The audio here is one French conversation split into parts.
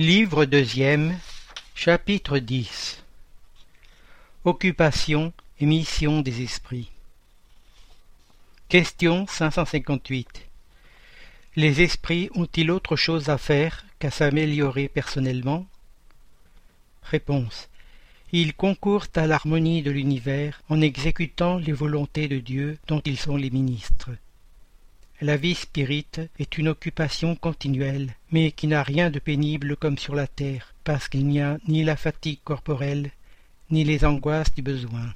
Livre deuxième, chapitre 10 Occupation et mission des esprits. Question 558 Les esprits ont-ils autre chose à faire qu'à s'améliorer personnellement? Réponse. Ils concourent à l'harmonie de l'univers en exécutant les volontés de Dieu dont ils sont les ministres. La vie spirite est une occupation continuelle, mais qui n'a rien de pénible comme sur la terre, parce qu'il n'y a ni la fatigue corporelle, ni les angoisses du besoin.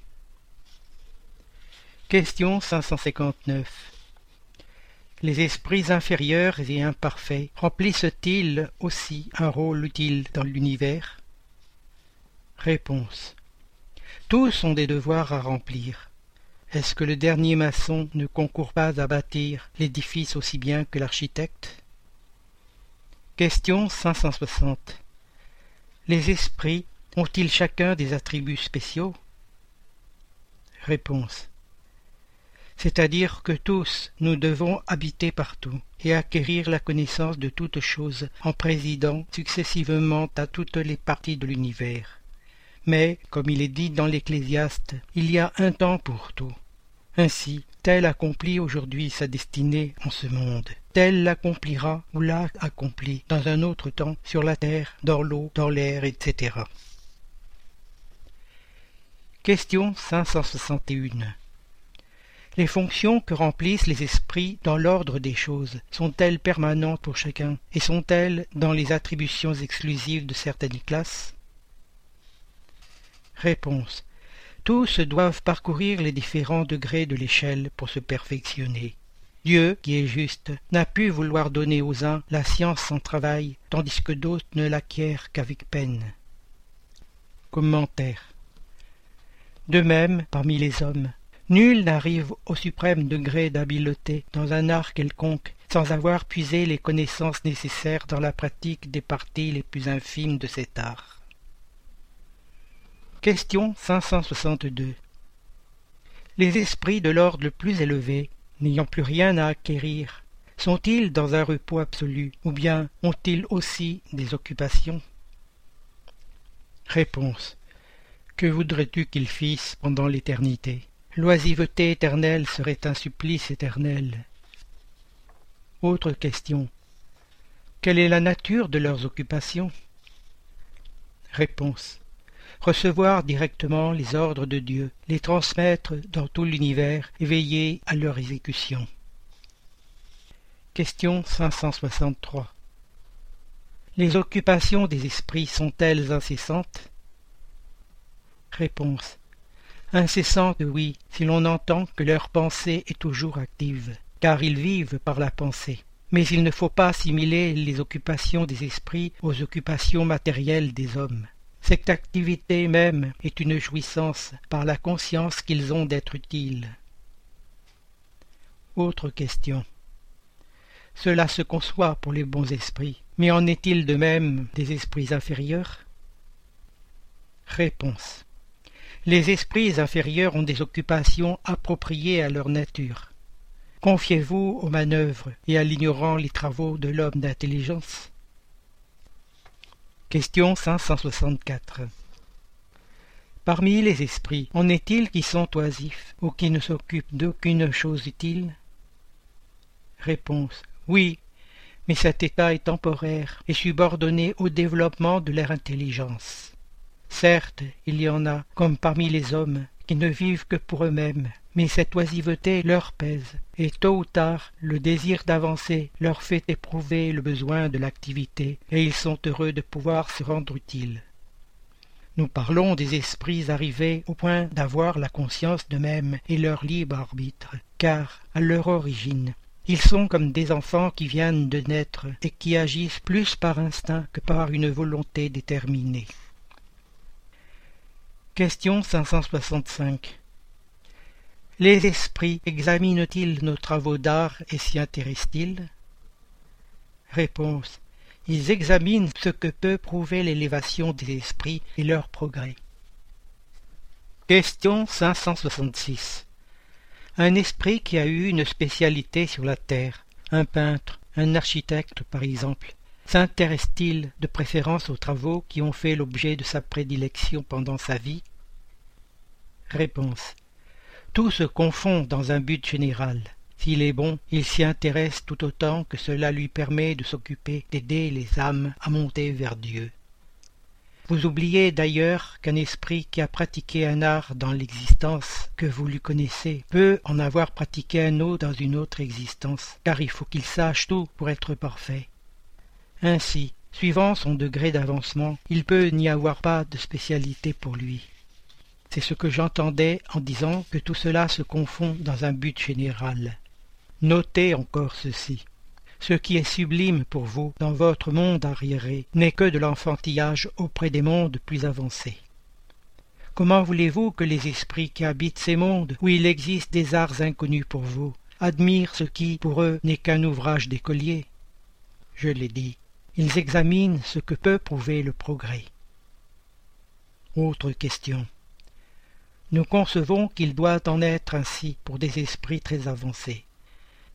Question 559 Les esprits inférieurs et imparfaits remplissent-ils aussi un rôle utile dans l'univers? Réponse Tous ont des devoirs à remplir. Est-ce que le dernier maçon ne concourt pas à bâtir l'édifice aussi bien que l'architecte? Question 560 Les esprits ont-ils chacun des attributs spéciaux? Réponse. C'est-à-dire que tous nous devons habiter partout et acquérir la connaissance de toutes choses en présidant successivement à toutes les parties de l'univers. Mais, comme il est dit dans l'Ecclésiaste, il y a un temps pour tout. Ainsi, tel accomplit aujourd'hui sa destinée en ce monde. Tel l'accomplira ou l'a accompli dans un autre temps sur la terre, dans l'eau, dans l'air, etc. Question 561 Les fonctions que remplissent les esprits dans l'ordre des choses sont-elles permanentes pour chacun et sont-elles dans les attributions exclusives de certaines classes? Réponse tous doivent parcourir les différents degrés de l'échelle pour se perfectionner. Dieu, qui est juste, n'a pu vouloir donner aux uns la science sans travail, tandis que d'autres ne l'acquièrent qu'avec peine. Commentaire De même, parmi les hommes, nul n'arrive au suprême degré d'habileté dans un art quelconque sans avoir puisé les connaissances nécessaires dans la pratique des parties les plus infimes de cet art. Question 562 Les esprits de l'ordre le plus élevé, n'ayant plus rien à acquérir, sont-ils dans un repos absolu, ou bien ont-ils aussi des occupations? Réponse. Que voudrais-tu qu'ils fissent pendant l'éternité? L'oisiveté éternelle serait un supplice éternel. Autre question. Quelle est la nature de leurs occupations? Réponse recevoir directement les ordres de Dieu, les transmettre dans tout l'univers et veiller à leur exécution. Question 563 Les occupations des esprits sont-elles incessantes? Réponse Incessantes, oui, si l'on entend que leur pensée est toujours active, car ils vivent par la pensée. Mais il ne faut pas assimiler les occupations des esprits aux occupations matérielles des hommes. Cette activité même est une jouissance par la conscience qu'ils ont d'être utiles. Autre question. Cela se conçoit pour les bons esprits, mais en est-il de même des esprits inférieurs? Réponse. Les esprits inférieurs ont des occupations appropriées à leur nature. Confiez-vous aux manœuvres et à l'ignorant les travaux de l'homme d'intelligence Question 564 Parmi les esprits, en est-il qui sont oisifs ou qui ne s'occupent d'aucune chose utile? Réponse Oui, mais cet état est temporaire et subordonné au développement de leur intelligence. Certes, il y en a, comme parmi les hommes, qui ne vivent que pour eux-mêmes, mais cette oisiveté leur pèse, et tôt ou tard le désir d'avancer leur fait éprouver le besoin de l'activité, et ils sont heureux de pouvoir se rendre utiles. Nous parlons des esprits arrivés au point d'avoir la conscience d'eux-mêmes et leur libre arbitre, car, à leur origine, ils sont comme des enfants qui viennent de naître et qui agissent plus par instinct que par une volonté déterminée. Question 565 Les esprits examinent-ils nos travaux d'art et s'y intéressent-ils? Réponse Ils examinent ce que peut prouver l'élévation des esprits et leur progrès. Question 566 Un esprit qui a eu une spécialité sur la terre, un peintre, un architecte par exemple, s'intéresse-t-il de préférence aux travaux qui ont fait l'objet de sa prédilection pendant sa vie? Réponse. Tout se confond dans un but général. S'il est bon, il s'y intéresse tout autant que cela lui permet de s'occuper d'aider les âmes à monter vers Dieu. Vous oubliez d'ailleurs qu'un esprit qui a pratiqué un art dans l'existence que vous lui connaissez peut en avoir pratiqué un autre dans une autre existence, car il faut qu'il sache tout pour être parfait. Ainsi, suivant son degré d'avancement, il peut n'y avoir pas de spécialité pour lui. C'est ce que j'entendais en disant que tout cela se confond dans un but général. Notez encore ceci. Ce qui est sublime pour vous dans votre monde arriéré n'est que de l'enfantillage auprès des mondes plus avancés. Comment voulez-vous que les esprits qui habitent ces mondes, où il existe des arts inconnus pour vous, admirent ce qui, pour eux, n'est qu'un ouvrage d'écolier? Je l'ai dit, ils examinent ce que peut prouver le progrès. Autre question. Nous concevons qu'il doit en être ainsi pour des esprits très avancés.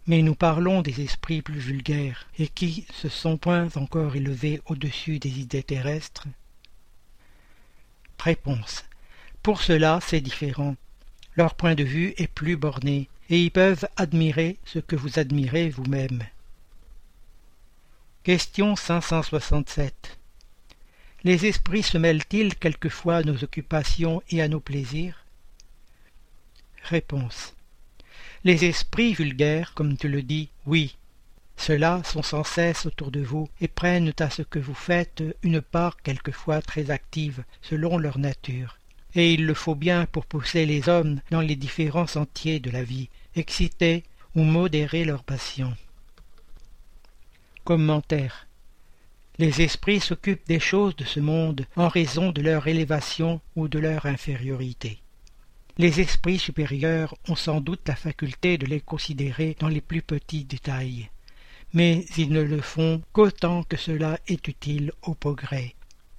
Mais nous parlons des esprits plus vulgaires, et qui se sont point encore élevés au-dessus des idées terrestres. Réponse. Pour cela, c'est différent. Leur point de vue est plus borné, et ils peuvent admirer ce que vous admirez vous-même. Question 567. Les esprits se mêlent-ils quelquefois à nos occupations et à nos plaisirs? Réponse. Les esprits vulgaires, comme tu le dis, oui. Ceux-là sont sans cesse autour de vous et prennent à ce que vous faites une part quelquefois très active selon leur nature. Et il le faut bien pour pousser les hommes dans les différents sentiers de la vie, exciter ou modérer leur passion. Commentaire. Les esprits s'occupent des choses de ce monde en raison de leur élévation ou de leur infériorité. Les esprits supérieurs ont sans doute la faculté de les considérer dans les plus petits détails, mais ils ne le font qu'autant que cela est utile au progrès.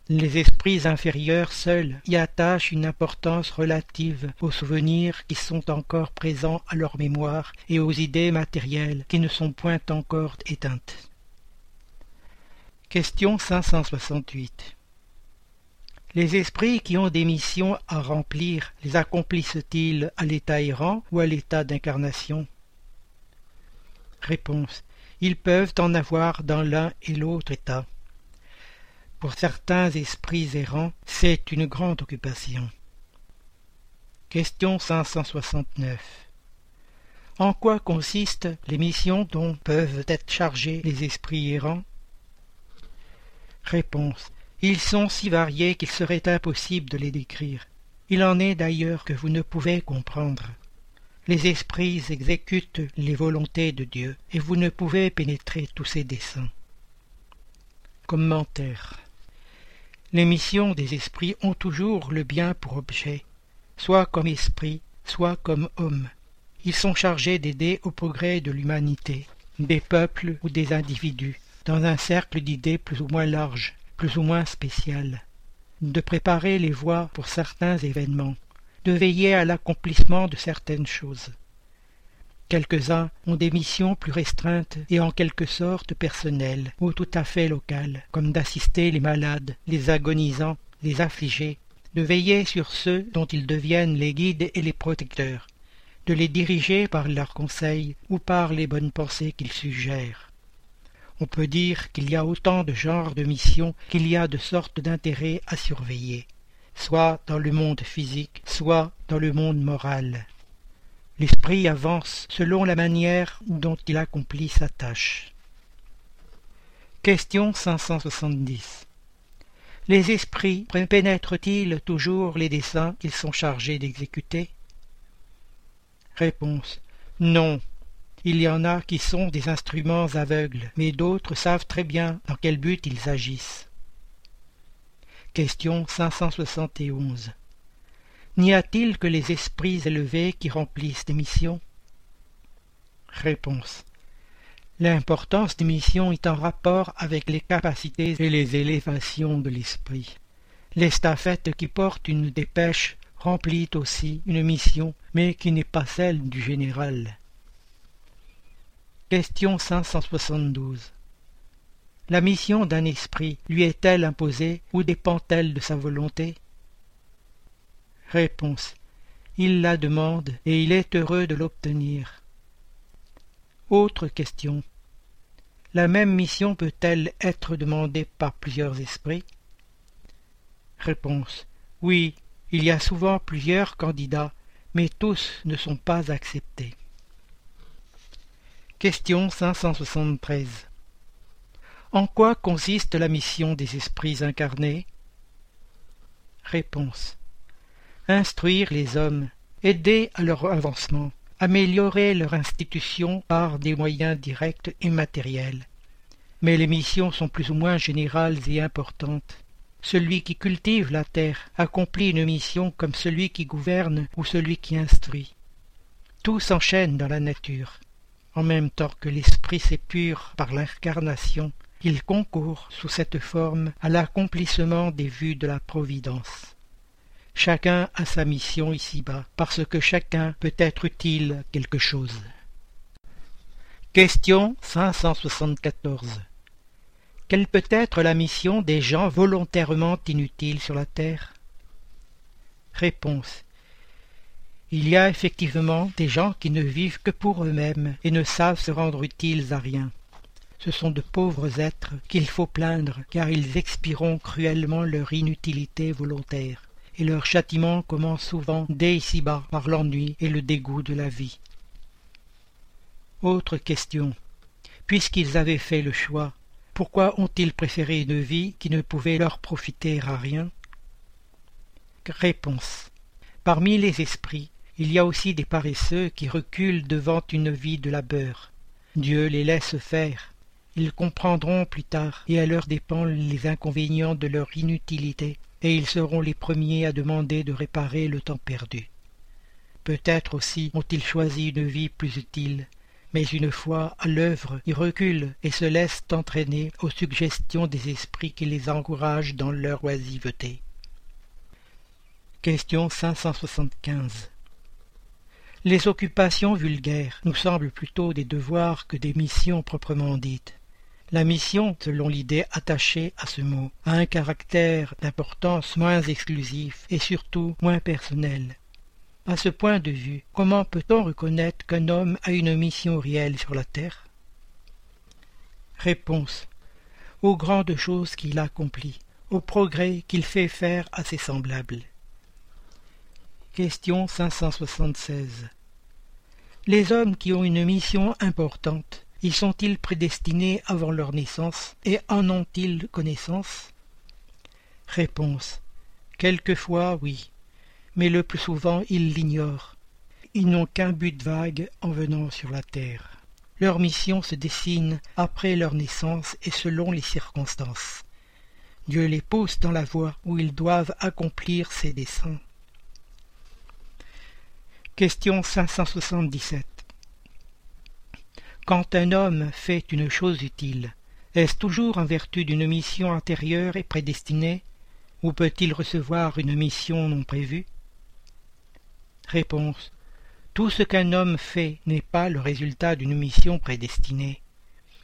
Les esprits inférieurs seuls y attachent une importance relative aux souvenirs qui sont encore présents à leur mémoire et aux idées matérielles qui ne sont point encore éteintes. Question 568 les esprits qui ont des missions à remplir les accomplissent-ils à l'état errant ou à l'état d'incarnation? Réponse. Ils peuvent en avoir dans l'un et l'autre état. Pour certains esprits errants, c'est une grande occupation. Question 569. En quoi consistent les missions dont peuvent être chargés les esprits errants? Réponse. Ils sont si variés qu'il serait impossible de les décrire. Il en est d'ailleurs que vous ne pouvez comprendre. Les esprits exécutent les volontés de Dieu, et vous ne pouvez pénétrer tous ses desseins. Commentaire. Les missions des esprits ont toujours le bien pour objet, soit comme esprit, soit comme homme. Ils sont chargés d'aider au progrès de l'humanité, des peuples ou des individus, dans un cercle d'idées plus ou moins large, plus ou moins spéciales, de préparer les voies pour certains événements, de veiller à l'accomplissement de certaines choses. Quelques-uns ont des missions plus restreintes et en quelque sorte personnelles ou tout à fait locales, comme d'assister les malades, les agonisants, les affligés, de veiller sur ceux dont ils deviennent les guides et les protecteurs, de les diriger par leurs conseils ou par les bonnes pensées qu'ils suggèrent on peut dire qu'il y a autant de genres de missions qu'il y a de sortes d'intérêts à surveiller, soit dans le monde physique, soit dans le monde moral. L'esprit avance selon la manière dont il accomplit sa tâche. Question 570 Les esprits pénètrent-ils toujours les desseins qu'ils sont chargés d'exécuter? Réponse Non, il y en a qui sont des instruments aveugles, mais d'autres savent très bien dans quel but ils agissent. Question 571 N'y a-t-il que les esprits élevés qui remplissent des missions? Réponse L'importance des missions est en rapport avec les capacités et les élévations de l'esprit. L'estafette qui porte une dépêche remplit aussi une mission, mais qui n'est pas celle du général. Question 572 La mission d'un esprit lui est-elle imposée ou dépend-elle de sa volonté? Réponse. Il la demande et il est heureux de l'obtenir. Autre question. La même mission peut-elle être demandée par plusieurs esprits? Réponse. Oui, il y a souvent plusieurs candidats, mais tous ne sont pas acceptés. Question 573 En quoi consiste la mission des esprits incarnés? Réponse Instruire les hommes, aider à leur avancement, améliorer leur institution par des moyens directs et matériels. Mais les missions sont plus ou moins générales et importantes. Celui qui cultive la terre accomplit une mission comme celui qui gouverne ou celui qui instruit. Tout s'enchaîne dans la nature. En même temps que l'esprit s'épure par l'incarnation, il concourt sous cette forme à l'accomplissement des vues de la Providence. Chacun a sa mission ici-bas, parce que chacun peut être utile quelque chose. Question 574 quelle peut être la mission des gens volontairement inutiles sur la terre? Réponse. Il y a effectivement des gens qui ne vivent que pour eux-mêmes et ne savent se rendre utiles à rien. Ce sont de pauvres êtres qu'il faut plaindre, car ils expiront cruellement leur inutilité volontaire, et leur châtiment commence souvent dès ici-bas par l'ennui et le dégoût de la vie. Autre question. Puisqu'ils avaient fait le choix, pourquoi ont-ils préféré une vie qui ne pouvait leur profiter à rien? Réponse. Parmi les esprits, il y a aussi des paresseux qui reculent devant une vie de labeur. Dieu les laisse faire. Ils comprendront plus tard, et à leur dépend les inconvénients de leur inutilité, et ils seront les premiers à demander de réparer le temps perdu. Peut-être aussi ont-ils choisi une vie plus utile, mais une fois à l'œuvre, ils reculent et se laissent entraîner aux suggestions des esprits qui les encouragent dans leur oisiveté. Question 575 Les occupations vulgaires nous semblent plutôt des devoirs que des missions proprement dites. La mission, selon l'idée attachée à ce mot, a un caractère d'importance moins exclusif et surtout moins personnel. À ce point de vue, comment peut-on reconnaître qu'un homme a une mission réelle sur la terre? Réponse. Aux grandes choses qu'il accomplit, aux progrès qu'il fait faire à ses semblables. Question 576. Les hommes qui ont une mission importante, y sont-ils prédestinés avant leur naissance et en ont-ils connaissance? Réponse. Quelquefois, oui mais le plus souvent ils l'ignorent. Ils n'ont qu'un but vague en venant sur la terre. Leur mission se dessine après leur naissance et selon les circonstances. Dieu les pousse dans la voie où ils doivent accomplir ses desseins. Question 577 Quand un homme fait une chose utile, est-ce toujours en vertu d'une mission antérieure et prédestinée, ou peut-il recevoir une mission non prévue? Réponse. Tout ce qu'un homme fait n'est pas le résultat d'une mission prédestinée.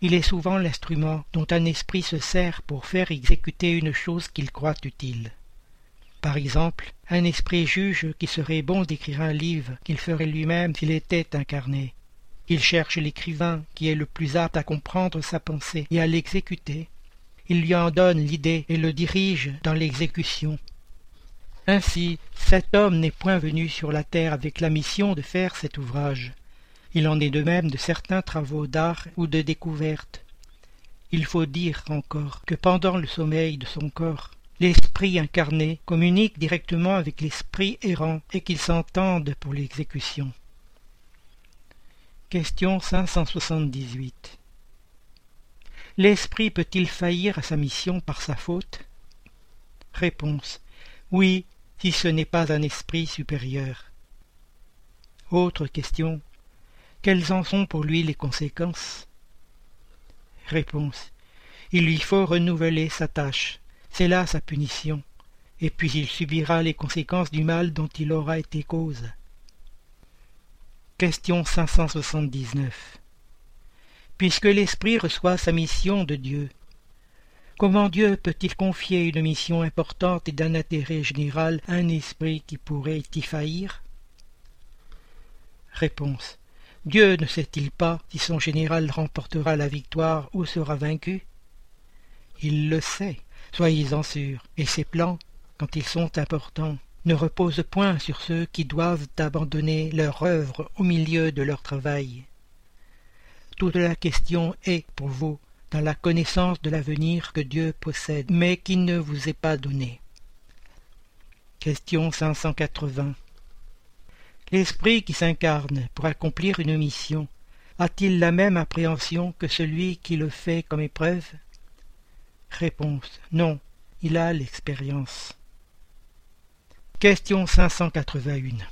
Il est souvent l'instrument dont un esprit se sert pour faire exécuter une chose qu'il croit utile. Par exemple, un esprit juge qu'il serait bon d'écrire un livre qu'il ferait lui-même s'il était incarné. Il cherche l'écrivain qui est le plus apte à comprendre sa pensée et à l'exécuter. Il lui en donne l'idée et le dirige dans l'exécution. Ainsi, cet homme n'est point venu sur la terre avec la mission de faire cet ouvrage. Il en est de même de certains travaux d'art ou de découverte. Il faut dire encore que pendant le sommeil de son corps, l'esprit incarné communique directement avec l'esprit errant et qu'ils s'entendent pour l'exécution. Question 578 L'esprit peut-il faillir à sa mission par sa faute? Réponse Oui, si ce n'est pas un esprit supérieur. Autre question. Quelles en sont pour lui les conséquences? Réponse. Il lui faut renouveler sa tâche. C'est là sa punition. Et puis il subira les conséquences du mal dont il aura été cause. Question 579. Puisque l'esprit reçoit sa mission de Dieu, Comment Dieu peut-il confier une mission importante et d'un intérêt général à un esprit qui pourrait y faillir? Réponse. Dieu ne sait-il pas si son général remportera la victoire ou sera vaincu? Il le sait, soyez-en sûrs, et ses plans, quand ils sont importants, ne reposent point sur ceux qui doivent abandonner leur œuvre au milieu de leur travail. Toute la question est, pour vous, dans la connaissance de l'avenir que Dieu possède, mais qui ne vous est pas donné. Question 580 L'esprit qui s'incarne pour accomplir une mission a-t-il la même appréhension que celui qui le fait comme épreuve? Réponse Non, il a l'expérience. Question 581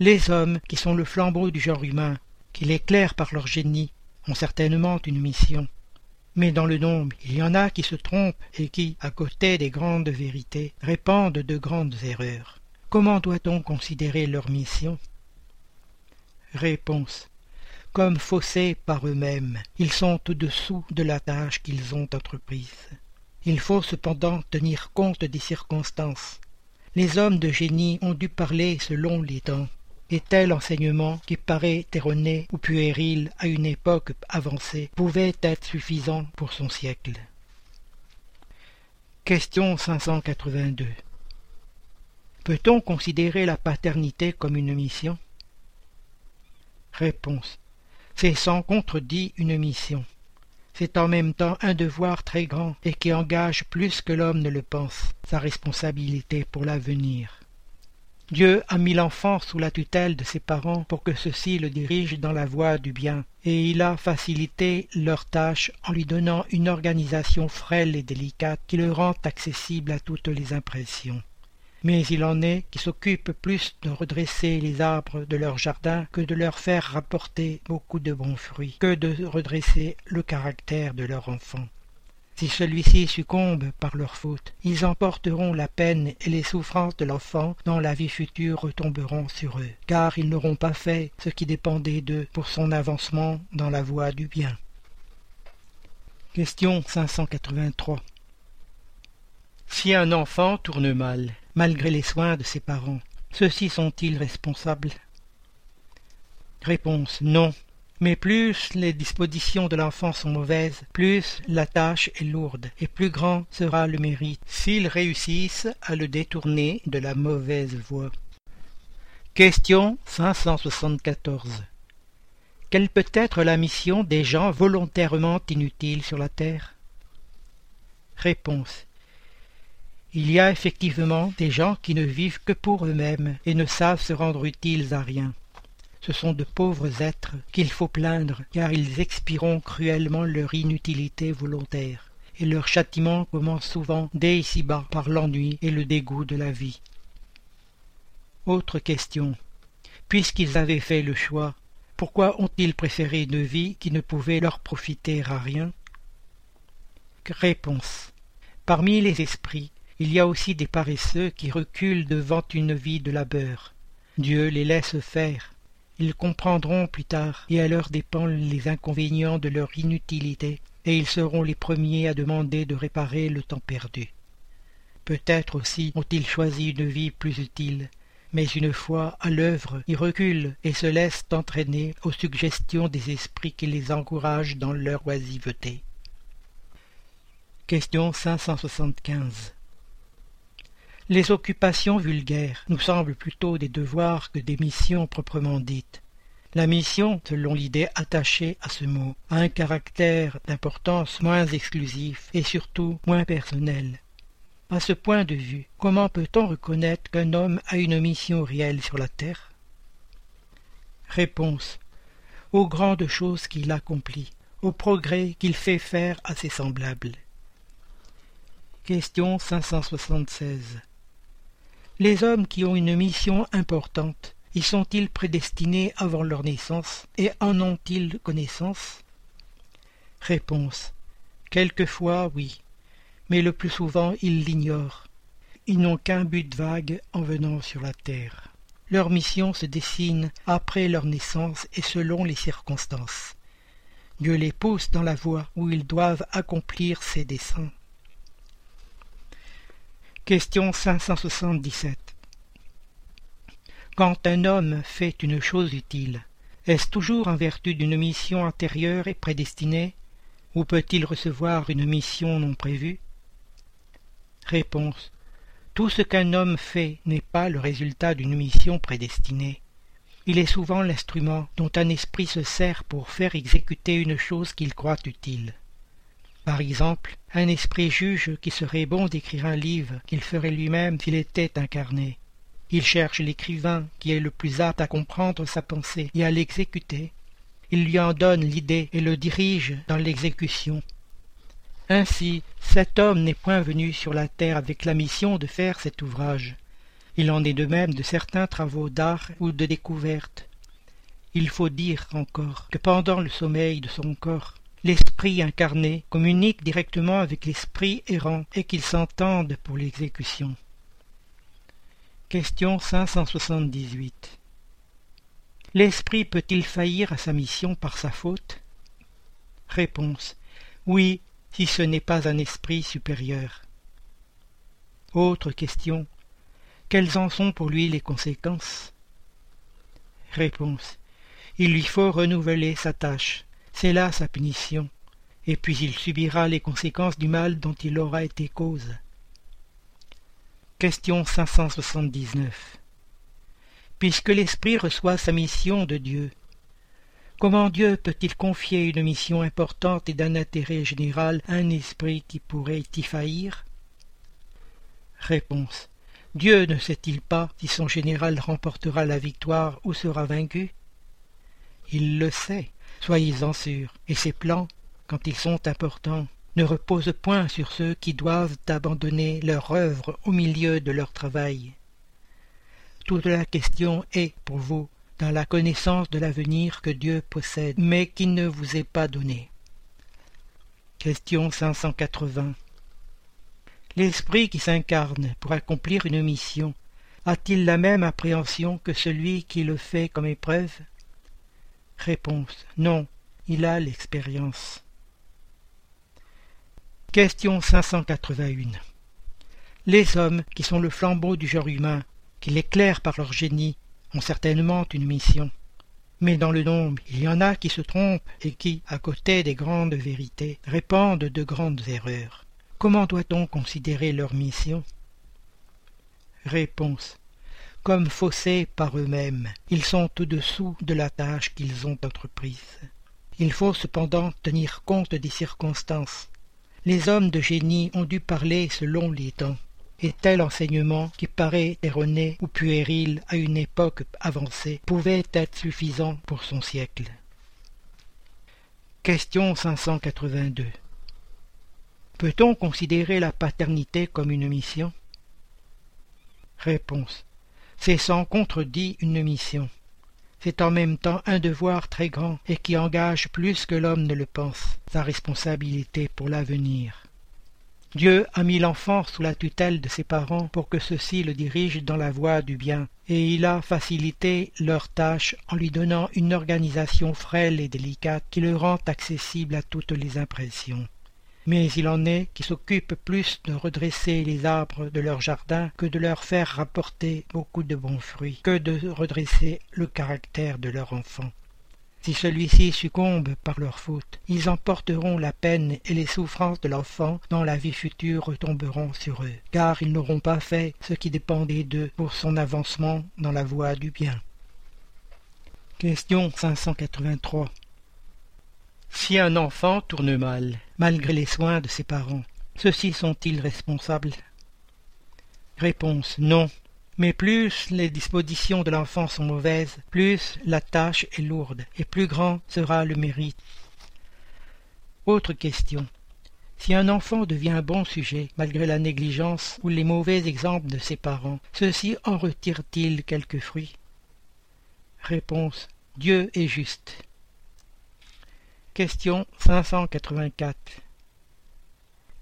Les hommes qui sont le flambeau du genre humain, qui l'éclairent par leur génie, ont certainement une mission. Mais dans le nombre, il y en a qui se trompent et qui, à côté des grandes vérités, répandent de grandes erreurs. Comment doit-on considérer leur mission? Réponse. Comme faussés par eux-mêmes, ils sont au-dessous de la tâche qu'ils ont entreprise. Il faut cependant tenir compte des circonstances. Les hommes de génie ont dû parler selon les temps, et tel enseignement qui paraît erroné ou puéril à une époque avancée pouvait être suffisant pour son siècle. Question 582 Peut-on considérer la paternité comme une mission? Réponse. C'est sans contredit une mission. C'est en même temps un devoir très grand et qui engage plus que l'homme ne le pense, sa responsabilité pour l'avenir. Dieu a mis l'enfant sous la tutelle de ses parents pour que ceux-ci le dirigent dans la voie du bien, et il a facilité leur tâche en lui donnant une organisation frêle et délicate qui le rend accessible à toutes les impressions mais il en est qui s'occupent plus de redresser les arbres de leur jardin que de leur faire rapporter beaucoup de bons fruits, que de redresser le caractère de leur enfant. Si celui-ci succombe par leur faute, ils emporteront la peine et les souffrances de l'enfant dont la vie future retomberont sur eux, car ils n'auront pas fait ce qui dépendait d'eux pour son avancement dans la voie du bien. Question 583 Si un enfant tourne mal, malgré les soins de ses parents. Ceux-ci sont-ils responsables Réponse non. Mais plus les dispositions de l'enfant sont mauvaises, plus la tâche est lourde, et plus grand sera le mérite s'ils réussissent à le détourner de la mauvaise voie. Question 574 Quelle peut être la mission des gens volontairement inutiles sur la terre? Réponse il y a effectivement des gens qui ne vivent que pour eux-mêmes et ne savent se rendre utiles à rien. Ce sont de pauvres êtres qu'il faut plaindre, car ils expiront cruellement leur inutilité volontaire, et leur châtiment commence souvent dès ici-bas par l'ennui et le dégoût de la vie. Autre question. Puisqu'ils avaient fait le choix, pourquoi ont-ils préféré une vie qui ne pouvait leur profiter à rien? Réponse. Parmi les esprits, il y a aussi des paresseux qui reculent devant une vie de labeur. Dieu les laisse faire. Ils comprendront plus tard, et à leur dépend les inconvénients de leur inutilité, et ils seront les premiers à demander de réparer le temps perdu. Peut-être aussi ont-ils choisi une vie plus utile, mais une fois à l'œuvre, ils reculent et se laissent entraîner aux suggestions des esprits qui les encouragent dans leur oisiveté. Question 575 les occupations vulgaires nous semblent plutôt des devoirs que des missions proprement dites. La mission, selon l'idée attachée à ce mot, a un caractère d'importance moins exclusif et surtout moins personnel. À ce point de vue, comment peut-on reconnaître qu'un homme a une mission réelle sur la terre? Réponse. Aux grandes choses qu'il accomplit, aux progrès qu'il fait faire à ses semblables. Question 576 les hommes qui ont une mission importante, y sont-ils prédestinés avant leur naissance et en ont-ils connaissance? Réponse. Quelquefois oui, mais le plus souvent ils l'ignorent. Ils n'ont qu'un but vague en venant sur la terre. Leur mission se dessine après leur naissance et selon les circonstances. Dieu les pousse dans la voie où ils doivent accomplir ses desseins. Question 577 Quand un homme fait une chose utile, est-ce toujours en vertu d'une mission antérieure et prédestinée, ou peut-il recevoir une mission non prévue? Réponse. Tout ce qu'un homme fait n'est pas le résultat d'une mission prédestinée. Il est souvent l'instrument dont un esprit se sert pour faire exécuter une chose qu'il croit utile. Par exemple, un esprit juge qu'il serait bon d'écrire un livre qu'il ferait lui-même s'il était incarné. Il cherche l'écrivain qui est le plus apte à comprendre sa pensée et à l'exécuter. Il lui en donne l'idée et le dirige dans l'exécution. Ainsi, cet homme n'est point venu sur la terre avec la mission de faire cet ouvrage. Il en est de même de certains travaux d'art ou de découverte. Il faut dire encore que pendant le sommeil de son corps, l'esprit incarné communique directement avec l'esprit errant et qu'ils s'entendent pour l'exécution. Question 578 L'esprit peut-il faillir à sa mission par sa faute? Réponse Oui, si ce n'est pas un esprit supérieur. Autre question quelles en sont pour lui les conséquences? Réponse. Il lui faut renouveler sa tâche. C'est là sa punition. Et puis il subira les conséquences du mal dont il aura été cause. Question 579. Puisque l'esprit reçoit sa mission de Dieu, comment Dieu peut-il confier une mission importante et d'un intérêt général à un esprit qui pourrait y faillir? Réponse. Dieu ne sait-il pas si son général remportera la victoire ou sera vaincu? Il le sait, soyez-en sûrs, et ses plans, quand ils sont importants, ne reposent point sur ceux qui doivent abandonner leur œuvre au milieu de leur travail. Toute la question est, pour vous, dans la connaissance de l'avenir que Dieu possède, mais qui ne vous est pas donné. Question 580 L'esprit qui s'incarne pour accomplir une mission a-t-il la même appréhension que celui qui le fait comme épreuve? Réponse Non, il a l'expérience. Question 581 Les hommes qui sont le flambeau du genre humain, qui l'éclairent par leur génie, ont certainement une mission. Mais dans le nombre, il y en a qui se trompent et qui, à côté des grandes vérités, répandent de grandes erreurs. Comment doit-on considérer leur mission? Réponse. Comme faussés par eux-mêmes, ils sont au-dessous de la tâche qu'ils ont entreprise. Il faut cependant tenir compte des circonstances. Les hommes de génie ont dû parler selon les temps, et tel enseignement qui paraît erroné ou puéril à une époque avancée pouvait être suffisant pour son siècle. Question 582 Peut-on considérer la paternité comme une mission? Réponse. C'est sans contredit une mission. C'est en même temps un devoir très grand et qui engage plus que l'homme ne le pense, sa responsabilité pour l'avenir. Dieu a mis l'enfant sous la tutelle de ses parents pour que ceux-ci le dirigent dans la voie du bien, et il a facilité leur tâche en lui donnant une organisation frêle et délicate qui le rend accessible à toutes les impressions mais il en est qui s'occupent plus de redresser les arbres de leur jardin que de leur faire rapporter beaucoup de bons fruits, que de redresser le caractère de leur enfant. Si celui-ci succombe par leur faute, ils emporteront la peine et les souffrances de l'enfant dont la vie future retomberont sur eux, car ils n'auront pas fait ce qui dépendait d'eux pour son avancement dans la voie du bien. Question 583 si un enfant tourne mal, malgré les soins de ses parents, ceux-ci sont-ils responsables? Réponse non. Mais plus les dispositions de l'enfant sont mauvaises, plus la tâche est lourde, et plus grand sera le mérite. Autre question. Si un enfant devient un bon sujet, malgré la négligence ou les mauvais exemples de ses parents, ceux-ci en retirent-ils quelques fruits? Réponse. Dieu est juste. Question 584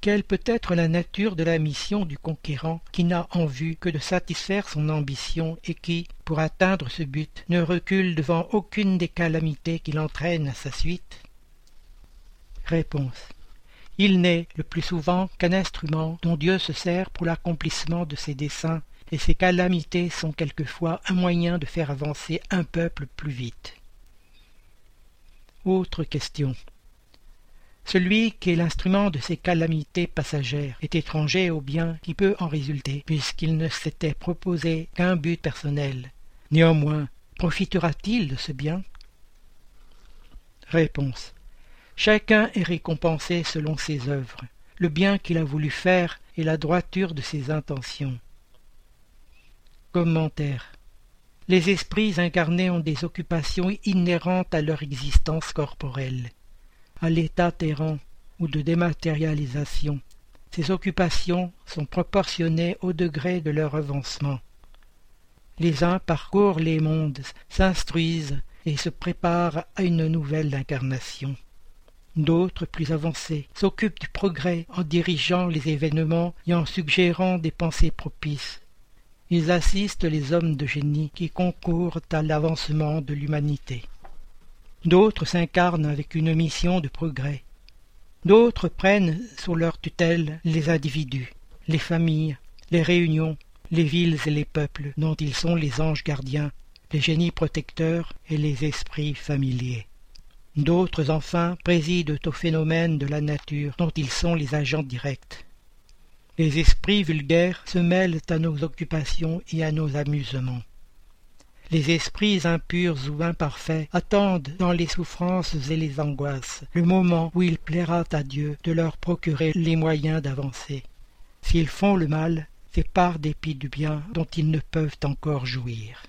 Quelle peut être la nature de la mission du conquérant qui n'a en vue que de satisfaire son ambition et qui, pour atteindre ce but, ne recule devant aucune des calamités qu'il entraîne à sa suite? Réponse. Il n'est le plus souvent qu'un instrument dont Dieu se sert pour l'accomplissement de ses desseins, et ses calamités sont quelquefois un moyen de faire avancer un peuple plus vite. Autre question. Celui qui est l'instrument de ces calamités passagères est étranger au bien qui peut en résulter, puisqu'il ne s'était proposé qu'un but personnel. Néanmoins, profitera-t-il de ce bien? Réponse. Chacun est récompensé selon ses œuvres, le bien qu'il a voulu faire et la droiture de ses intentions. Commentaire. Les esprits incarnés ont des occupations inhérentes à leur existence corporelle à l'état errant ou de dématérialisation. Ces occupations sont proportionnées au degré de leur avancement. Les uns parcourent les mondes, s'instruisent et se préparent à une nouvelle incarnation. D'autres, plus avancés, s'occupent du progrès en dirigeant les événements et en suggérant des pensées propices. Ils assistent les hommes de génie qui concourent à l'avancement de l'humanité. D'autres s'incarnent avec une mission de progrès. D'autres prennent sous leur tutelle les individus, les familles, les réunions, les villes et les peuples dont ils sont les anges gardiens, les génies protecteurs et les esprits familiers. D'autres enfin président aux phénomènes de la nature dont ils sont les agents directs. Les esprits vulgaires se mêlent à nos occupations et à nos amusements. Les esprits impurs ou imparfaits attendent dans les souffrances et les angoisses le moment où il plaira à Dieu de leur procurer les moyens d'avancer. S'ils font le mal, c'est par dépit du bien dont ils ne peuvent encore jouir.